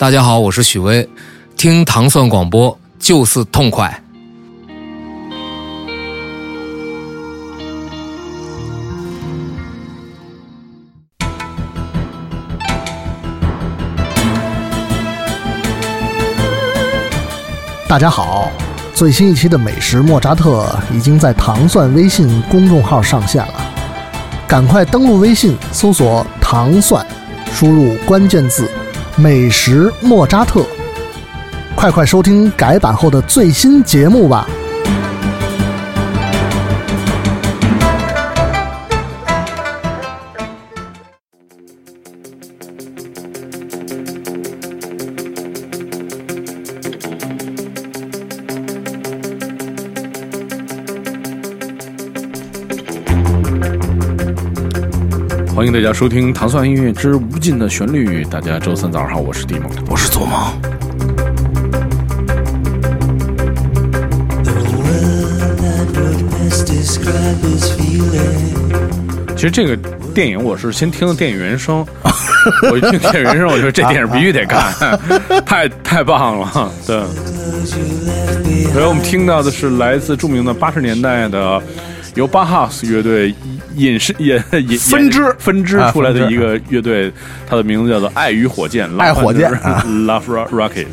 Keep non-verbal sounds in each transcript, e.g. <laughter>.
大家好，我是许巍，听糖蒜广播就是痛快。大家好，最新一期的美食莫扎特已经在糖蒜微信公众号上线了，赶快登录微信搜索“糖蒜”，输入关键字“美食莫扎特”，快快收听改版后的最新节目吧。迎大家收听《糖蒜音乐之无尽的旋律》。大家周三早上好，我是蒂蒙，我是左梦。其实这个电影我是先听的电影原声，<laughs> 我一听电影原声，我觉得这电影必须得看，<laughs> 太太棒了。对，所以我们听到的是来自著名的八十年代的由巴哈斯乐队引申引引分支分支出来的一个乐队，它的名字叫做爱与火箭，爱火箭啊，Love Rocket。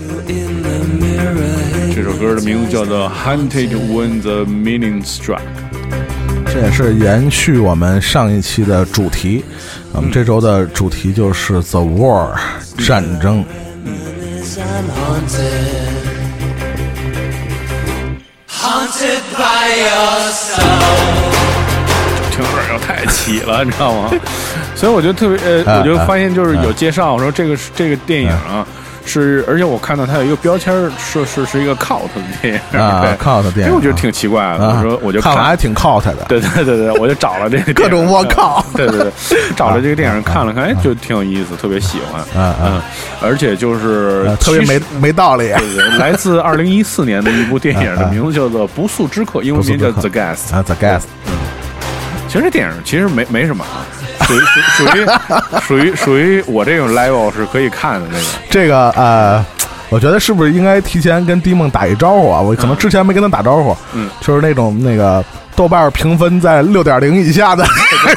这首歌的名字叫做 Hunted When the Meaning Struck。这也是延续我们上一期的主题。我们这周的主题就是 The War 战争。听有点要太起了，你知道吗？所以我就特别呃，我就发现就是有介绍我说这个是这个电影啊。是，而且我看到它有一个标签是是是一个 cult 的电影。啊，<laughs> cult 电影，我觉得挺奇怪的。我说我就看完还挺 cult 的，对对对对，我就找了这个 <laughs> 各种我靠，对 <laughs> 对对，找了这个电影看了看，哎，就挺有意思，特别喜欢，嗯嗯，而且就是特别没没道理。对对，来自二零一四年的一部电影，的名字叫做《不速之客》，英文名叫 The Guest 啊，The Guest。嗯，其实这电影其实没没什么。属于属于属于属于我这种 level 是可以看的那个。这个呃，我觉得是不是应该提前跟迪梦打一招呼啊？我可能之前没跟他打招呼。嗯，就是那种那个豆瓣评分在六点零以下的，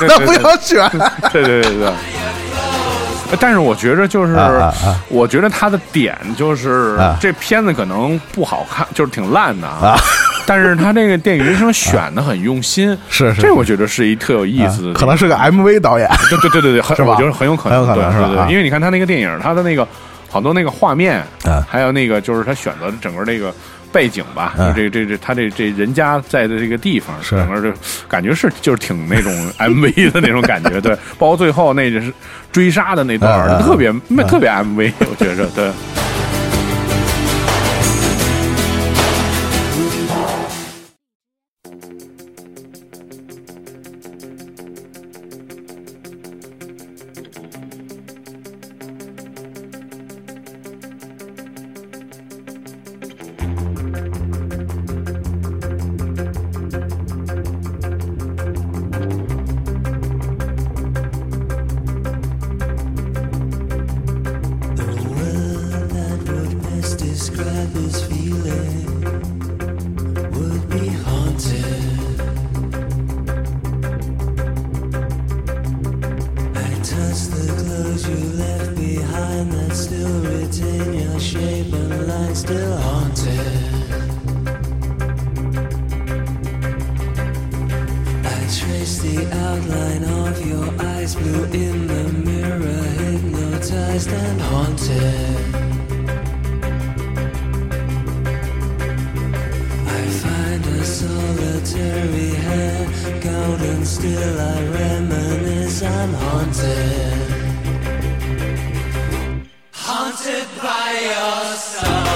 那 <laughs> 不要选。对对对对。但是我觉着就是，我觉得他的点就是这片子可能不好看，就是挺烂的啊。<laughs> 但是他这个电影人生选的很用心，是是，这我觉得是一特有意思的，可能是个 MV 导演，对对对对对，<laughs> 是吧？我觉得很有可能，很有可能是吧？因为你看他那个电影，他的那个好多那个画面，还有那个就是他选择的整个那个背景吧，就这这这他这这人家在的这个地方，整个就感觉是就是挺那种 <laughs> MV 的那种感觉，对，包括最后那是追杀的那段，特别特别 MV，我觉着对。and still I reminisce. I'm haunted, haunted by your song.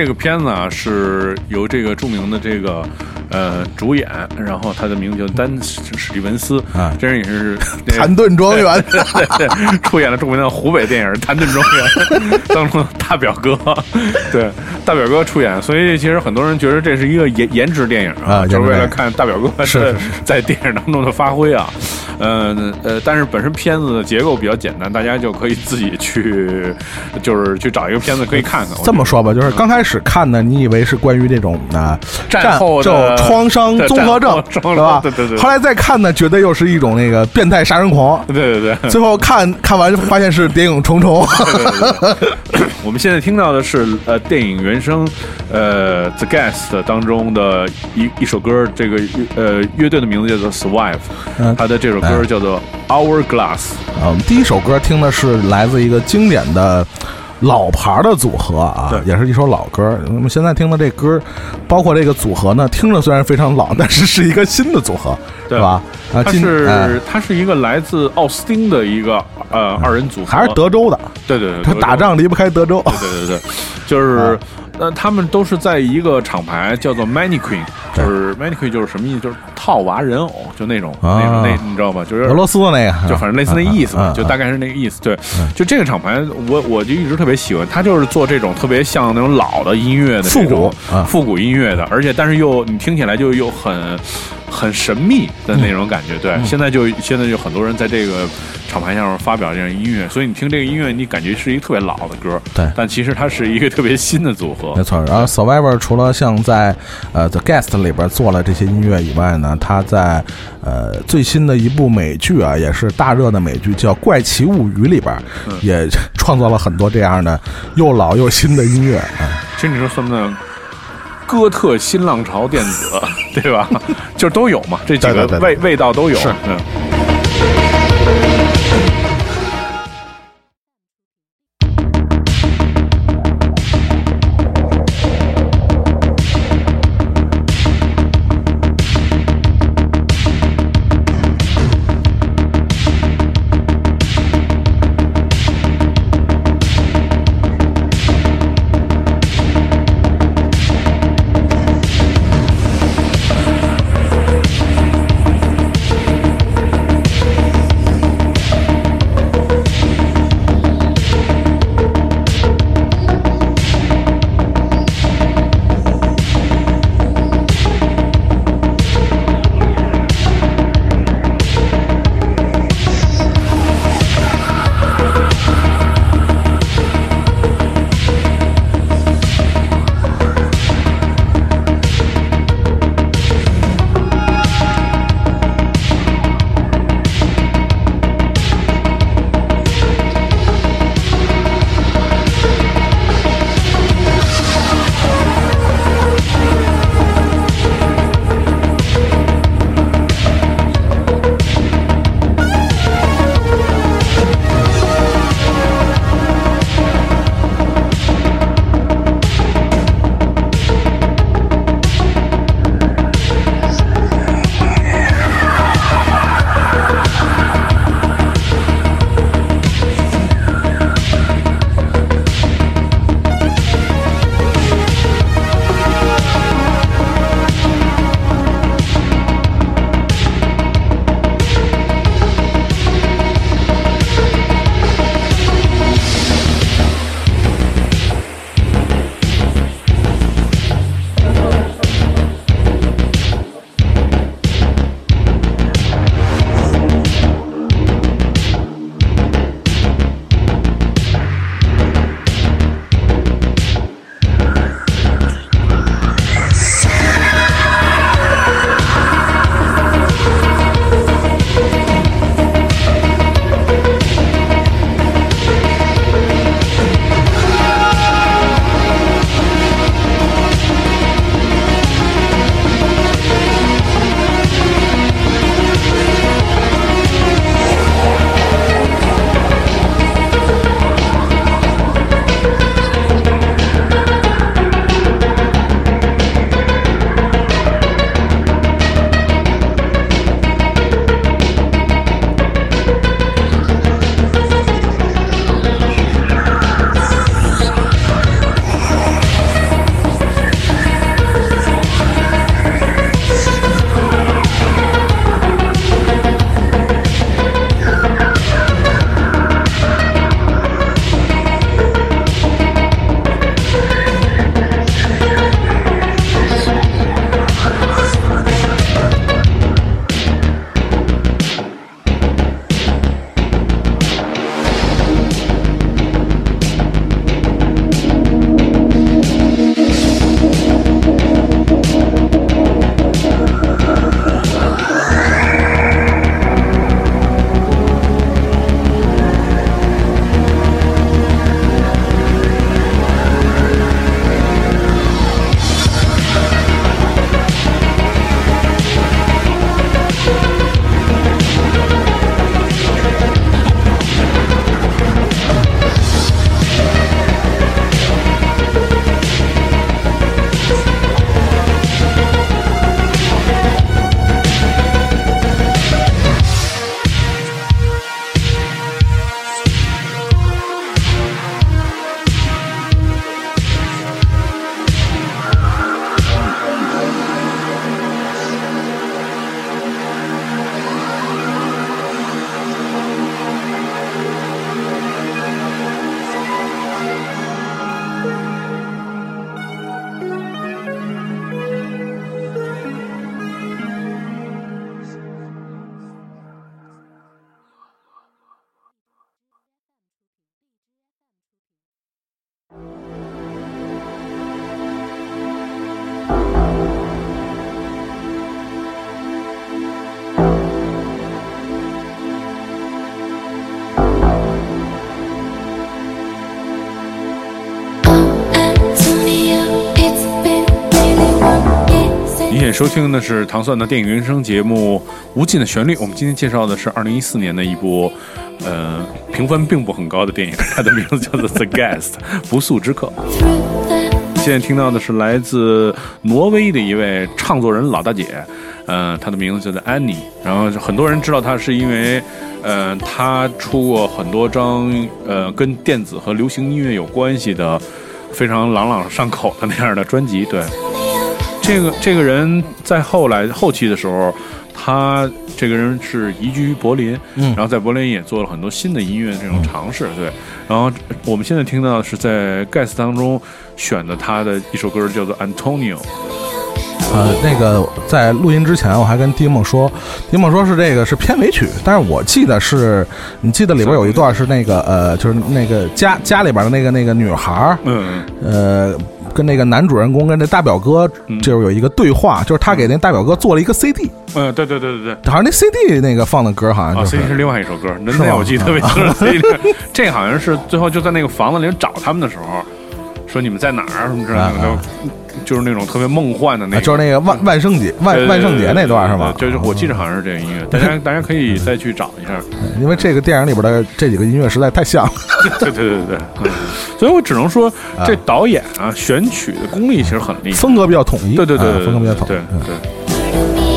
这个片子啊，是由这个著名的这个呃主演，然后他的名字叫丹史史蒂文斯，啊，这人也是，<laughs> 谭盾庄园，对，<laughs> 出演了著名的湖北电影谭盾庄园，当中的大表哥，对。大表哥出演，所以其实很多人觉得这是一个颜颜值电影啊，就是为了看大表哥是 <laughs> 在电影当中的发挥啊。嗯呃，但是本身片子的结构比较简单，大家就可以自己去，<laughs> 就是去找一个片子可以看看。这么说吧，就是刚开始看呢，你以为是关于这种的战后创伤综合症，<laughs> 对吧？对对对。后来再看呢，觉得又是一种那个变态杀人狂，对对对。最后看看完发现是谍影重重。<coughs> 我们现在听到的是呃，电影院。声，呃 The Guest 当中的一一首歌，这个呃乐队的名字叫做 Survive，他的这首歌叫做 Our Glass。啊，我们第一首歌听的是来自一个经典的。老牌的组合啊，也是一首老歌。那么现在听的这歌，包括这个组合呢，听着虽然非常老，但是是一个新的组合，对吧？啊，它是它是一个来自奥斯汀的一个呃二人组合，还是德州的？对对对，他打仗离不开德州。对对对对，就是。那他们都是在一个厂牌叫做 Mannequin，就是 Mannequin 就是什么意思？就是套娃人偶，就那种那种那你知道吧？就是俄罗斯的那个，就反正类似那意思吧，就大概是那个意思。对，就这个厂牌，我我就一直特别喜欢，他就是做这种特别像那种老的音乐的复古复古音乐的，而且但是又你听起来就又很很神秘的那种感觉。对，现在就现在就很多人在这个。厂牌上发表这样音乐，所以你听这个音乐，你感觉是一个特别老的歌，对，但其实它是一个特别新的组合，没错。然后 Survivor 除了像在呃 The Guest 里边做了这些音乐以外呢，他在呃最新的一部美剧啊，也是大热的美剧叫《怪奇物语》里边，也创造了很多这样的又老又新的音乐啊。其实你说算不算哥特新浪潮电子，<laughs> 对吧？就都有嘛，这几个味味道都有，嗯。收听的是糖蒜的电影原声节目《无尽的旋律》。我们今天介绍的是二零一四年的一部，呃，评分并不很高的电影，<laughs> 它的名字叫做《The Guest》不速之客。现在听到的是来自挪威的一位唱作人老大姐，呃，她的名字叫做安妮。然后很多人知道她是因为，呃，她出过很多张呃跟电子和流行音乐有关系的非常朗朗上口的那样的专辑。对，这个这个人在后来后期的时候，他这个人是移居柏林，嗯，然后在柏林也做了很多新的音乐这种尝试。对，然后我们现在听到的是在 gas 当中。选的他的一首歌叫做《Antonio》。呃，那个在录音之前，我还跟丁梦说，丁梦说是这个是片尾曲，但是我记得是，你记得里边有一段是那个呃，就是那个家家里边的那个那个女孩儿，嗯，呃，跟那个男主人公跟那大表哥就是有一个对话，就是他给那大表哥做了一个 CD。嗯，对对对对对，好像那 CD 那个放的歌好像 CD 是另外一首歌，那我记得特别清楚。CD <laughs> 这好像是最后就在那个房子里找他们的时候。说你们在哪儿什么之类的，都就是那种特别梦幻的那，就是那个万万圣节万万圣节那段是吗？就是我记得好像是这个音乐，大家大家可以再去找一下，<laughs> 因为这个电影里边的这几个音乐实在太像了。<laughs> 对对对对对，所以我只能说这导演啊选曲的功力其实很厉害，风格比较统一。对对对，风格比较统一。对对。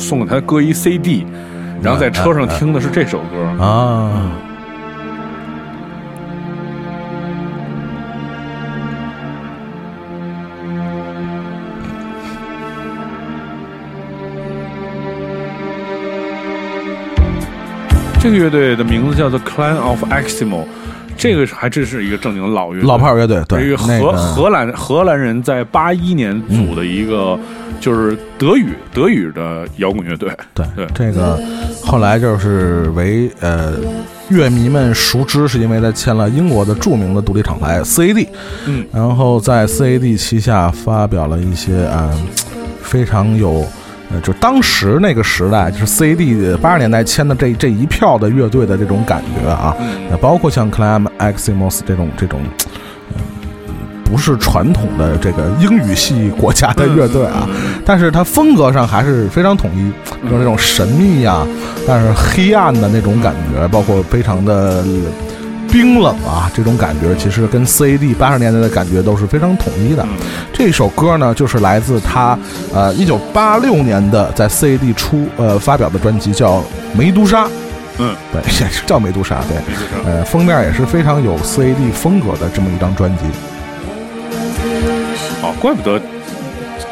送给他歌一 CD，然后在车上听的是这首歌啊。这个乐队的名字叫做 Clan of Eximo，这个还真是一个正经的老乐老炮乐队，对，一个荷荷兰荷兰人在八一年组的一个就是德语德语的摇滚乐队。对对，这个后来就是为呃乐迷们熟知，是因为他签了英国的著名的独立厂牌 CAD，嗯，然后在 CAD 旗下发表了一些啊非常有。呃，就当时那个时代，就是 CAD 八十年代签的这这一票的乐队的这种感觉啊，那包括像 Clam Eximos 这种这种，嗯，不是传统的这个英语系国家的乐队啊，但是它风格上还是非常统一，就是那种神秘呀，但是黑暗的那种感觉，包括非常的。冰冷啊，这种感觉其实跟 CAD 八十年代的感觉都是非常统一的。这首歌呢，就是来自他呃一九八六年的在 CAD 出呃发表的专辑，叫《梅杜莎》。嗯，对，也是叫梅杜莎。对，呃，封面也是非常有 CAD 风格的这么一张专辑。哦，怪不得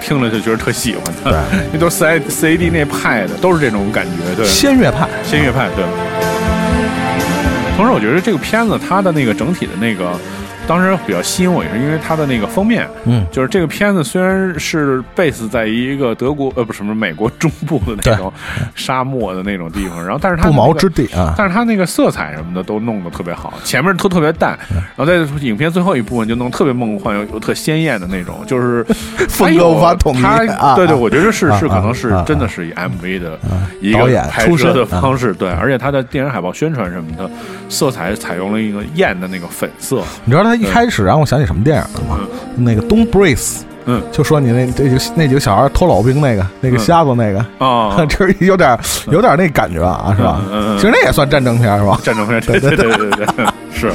听了就觉得特喜欢它。对，那都是 C CAD 那派的，都是这种感觉。对，仙乐派，仙乐派，对。同时，我觉得这个片子它的那个整体的那个。当时比较吸引我也是因为它的那个封面，嗯，就是这个片子虽然是 base 在一个德国呃不是什么美国中部的那种沙漠的那种地方，然后但是它不毛之地啊，但是它那个色彩什么的都弄得特别好，前面都特别淡，然后在影片最后一部分就弄特别梦幻又又特鲜艳的那种，就是 <laughs> 风格无法统一啊，对对，我觉得是是可能是真的是以 MV 的一个拍摄的方式，对，而且它的电影海报宣传什么的色彩采用了一个艳的那个粉色，你知道它。一开始让我想起什么电影了吗？那个《Don't Breathe》，嗯，就说你那这几那几个小孩偷老兵那个那个瞎子那个啊，这 <laughs> 有点有点那感觉啊，是吧？嗯其实那也算战争片是吧？战争片，对对对对对，是。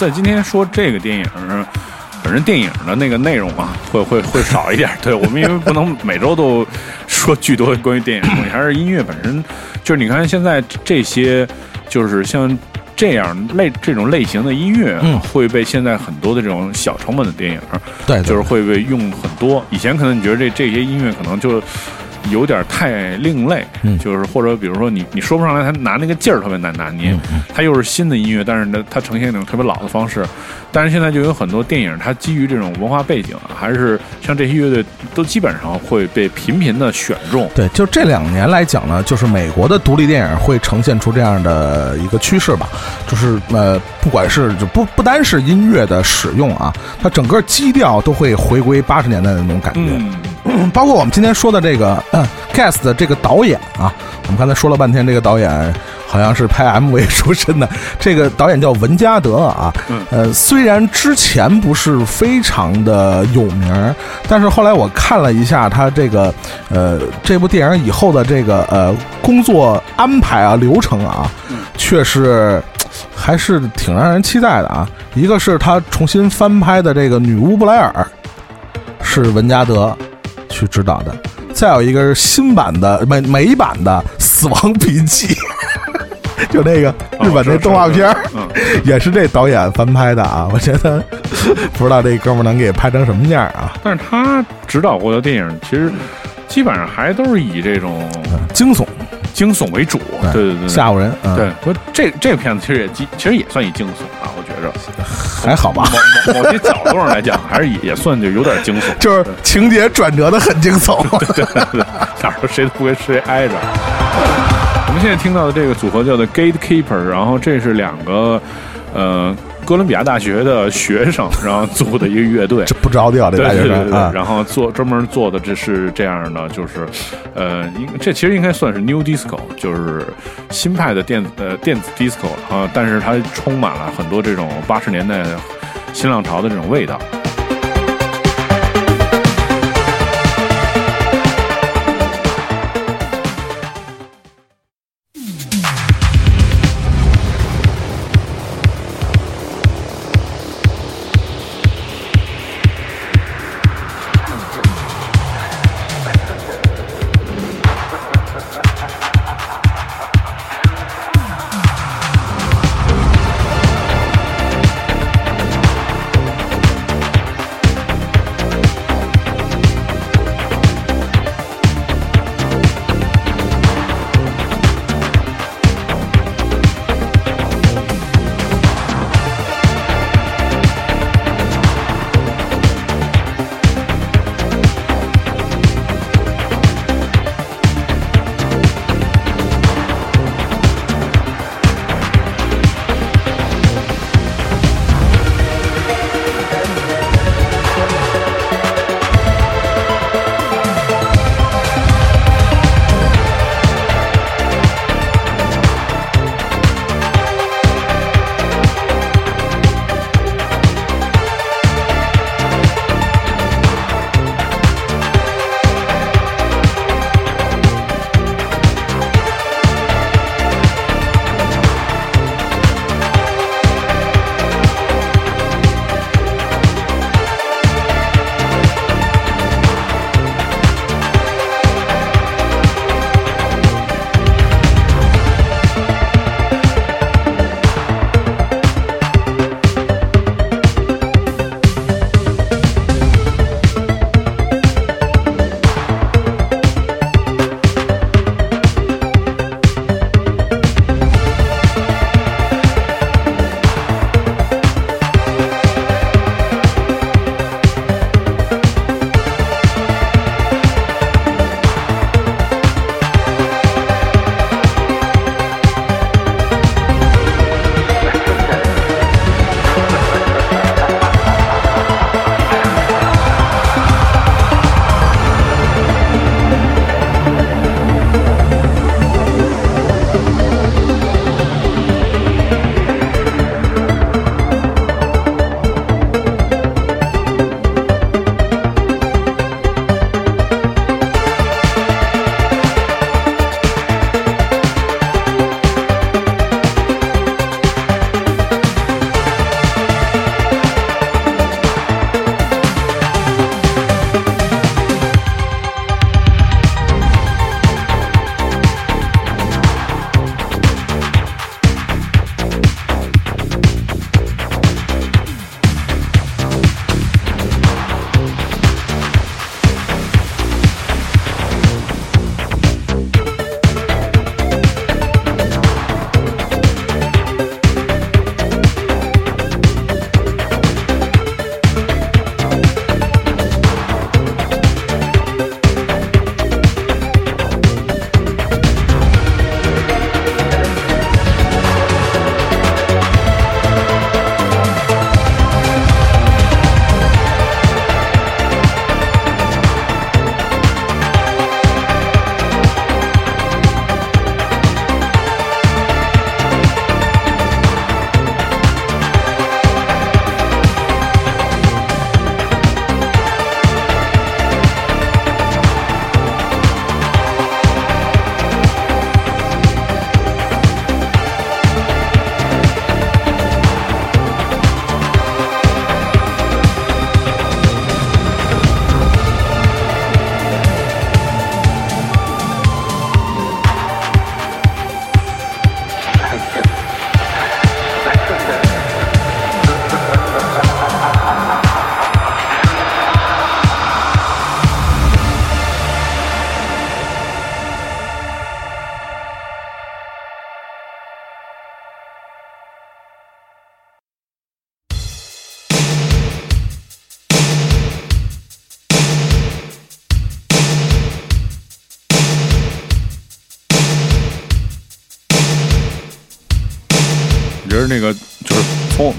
在今天说这个电影，本身电影的那个内容啊，会会会少一点。对我们，因为不能每周都说巨多关于电影的东西，还是音乐本身。就是你看现在这些，就是像这样类这种类型的音乐，会被现在很多的这种小成本的电影，对，就是会被用很多。以前可能你觉得这这些音乐可能就。有点太另类，就是或者比如说你你说不上来，他拿那个劲儿特别难拿捏，他又是新的音乐，但是呢，他呈现那种特别老的方式。但是现在就有很多电影，它基于这种文化背景，还是像这些乐队都基本上会被频频的选中。对，就这两年来讲呢，就是美国的独立电影会呈现出这样的一个趋势吧，就是呃，不管是就不不单是音乐的使用啊，它整个基调都会回归八十年代的那种感觉。<clears throat> 包括我们今天说的这个《Gas》的这个导演啊，我们刚才说了半天，这个导演好像是拍 MV 出身的。这个导演叫文加德啊，呃，虽然之前不是非常的有名，但是后来我看了一下他这个呃这部电影以后的这个呃工作安排啊流程啊，确实还是挺让人期待的啊。一个是他重新翻拍的这个《女巫布莱尔》，是文加德。去指导的，再有一个是新版的美美版的《死亡笔记》，<laughs> 就那个日本那动画片 <laughs> 也是这导演翻拍的啊。我觉得 <laughs> 不知道这哥们能给拍成什么样啊。但是他指导过的电影，其实基本上还都是以这种惊悚。惊悚为主，对对对，吓唬人。对，不，这这个片子其实也其实也算一惊悚啊，我觉着还好吧。某某些角度上来讲，还是也算就有点惊悚，就是情节转折的很惊悚。对对对，哪儿谁都不跟谁挨着。我们现在听到的这个组合叫做 Gatekeeper，然后这是两个呃。哥伦比亚大学的学生，然后组的一个乐队，这不着调的大学生啊。然后做专门做的这是这样的，就是，呃，应这其实应该算是 New Disco，就是新派的电子呃电子 Disco 啊，但是它充满了很多这种八十年代新浪潮的这种味道。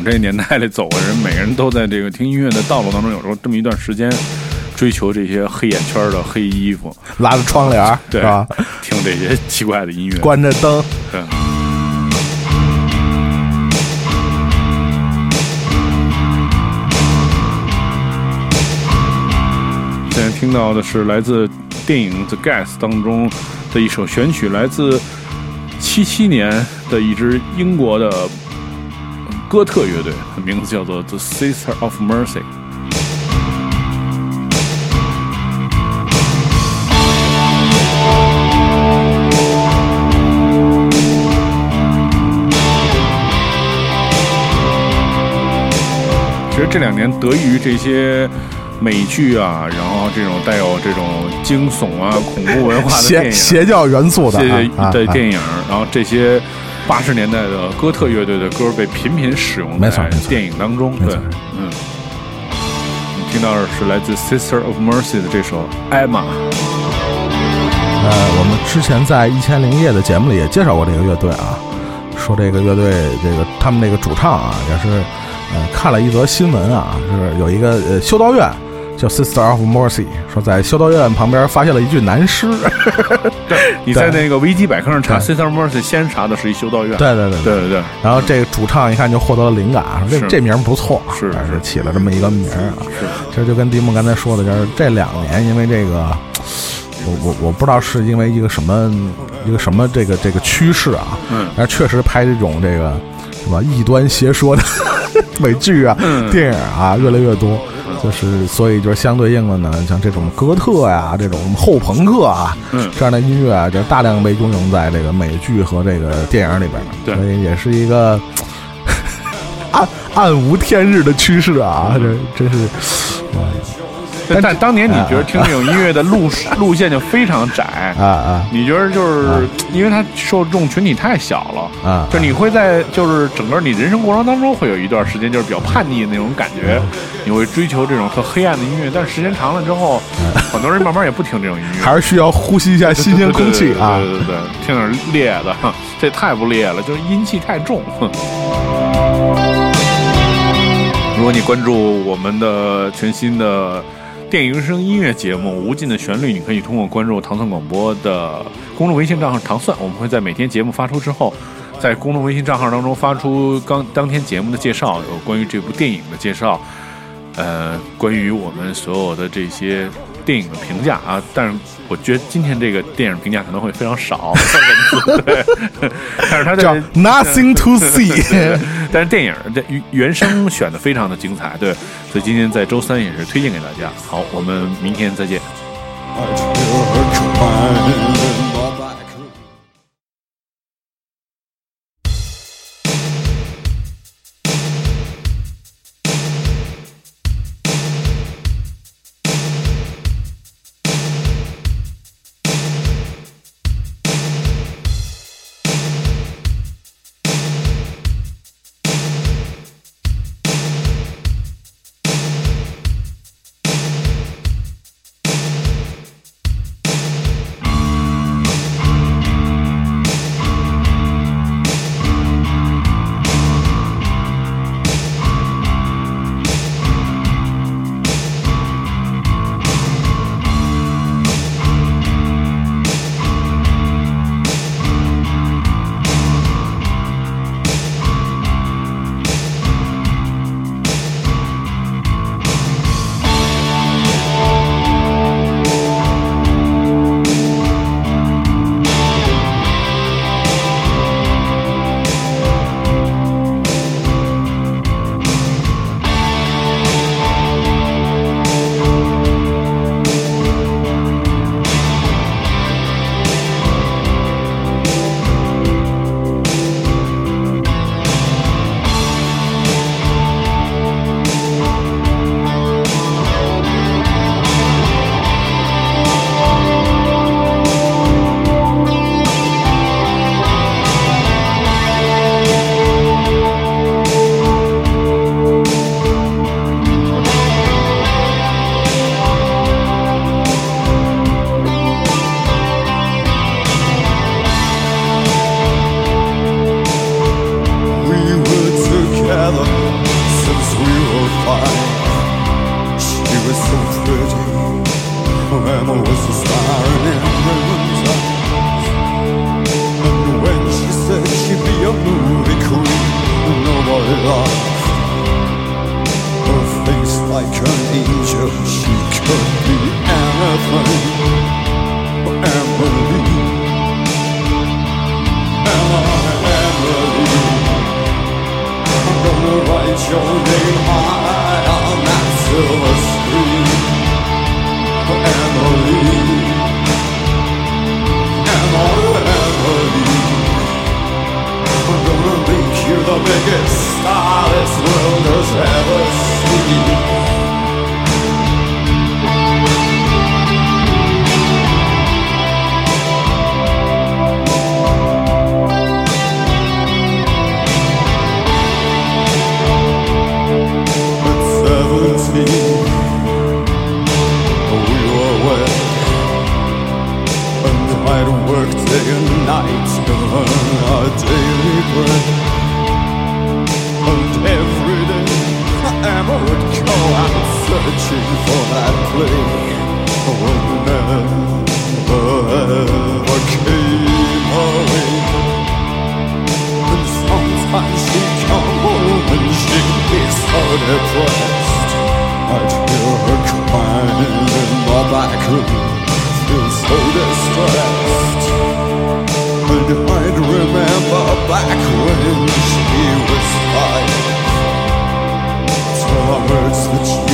们这年代里走的人，每个人都在这个听音乐的道路当中，有时候这么一段时间，追求这些黑眼圈的黑衣服，拉着窗帘，对吧？听这些奇怪的音乐，<laughs> 关着灯，对。现在听到的是来自电影《The Gas》当中的一首选曲，来自七七年的一支英国的哥特乐队，名字叫做 The Sister of Mercy。其实这两年得益于这些。美剧啊，然后这种带有这种惊悚啊、恐怖文化的电影、邪教元素的的电影，然后这些八十年代的哥特乐队的歌被频频使用在电影当中。对，嗯，你听到的是来自 Sister of Mercy 的这首《Emma》。呃，我们之前在一千零一夜的节目里也介绍过这个乐队啊，说这个乐队这个他们那个主唱啊，也是呃看了一则新闻啊，就是有一个呃修道院。叫 Sister of Mercy，说在修道院旁边发现了一具男尸。<laughs> 对，你在那个维基百科上查 Sister of Mercy，先查的是一修道院。对对对对对对。然后这个主唱一看就获得了灵感，说这这名不错，是是起了这么一个名啊。是，其实就跟迪梦刚才说的，就是这两年因为这个，我我我不知道是因为一个什么一个什么这个这个趋势啊，嗯，但是确实拍这种这个什么异端邪说的 <laughs> 美剧啊、电影啊越来越多。就是，所以就是相对应的呢，像这种哥特呀，这种后朋克啊，这样的音乐啊，就大量被应用在这个美剧和这个电影里边，所以也是一个 <laughs> 暗暗无天日的趋势啊，这真是。但当年你觉得听这种音乐的路路线就非常窄啊啊！你觉得就是因为它受众群体太小了啊，就你会在就是整个你人生过程当中会有一段时间就是比较叛逆的那种感觉，你会追求这种特黑暗的音乐，但是时间长了之后，很多人慢慢也不听这种音乐，还是需要呼吸一下新鲜空气啊！对对对，听点烈的，<laughs> 这太不烈了，就是阴气太重。<laughs> 如果你关注我们的全新的。电影声音乐节目《无尽的旋律》，你可以通过关注糖蒜广播的公众微信账号“糖蒜”，我们会在每天节目发出之后，在公众微信账号当中发出刚当天节目的介绍，有关于这部电影的介绍，呃，关于我们所有的这些。电影的评价啊，但是我觉得今天这个电影评价可能会非常少，<laughs> 对，但是它叫 Nothing to See，但是电影的原声选的非常的精彩，对，所以今天在周三也是推荐给大家。好，我们明天再见。feels so distressed. And I'd remember back when she was fine. Till I merged the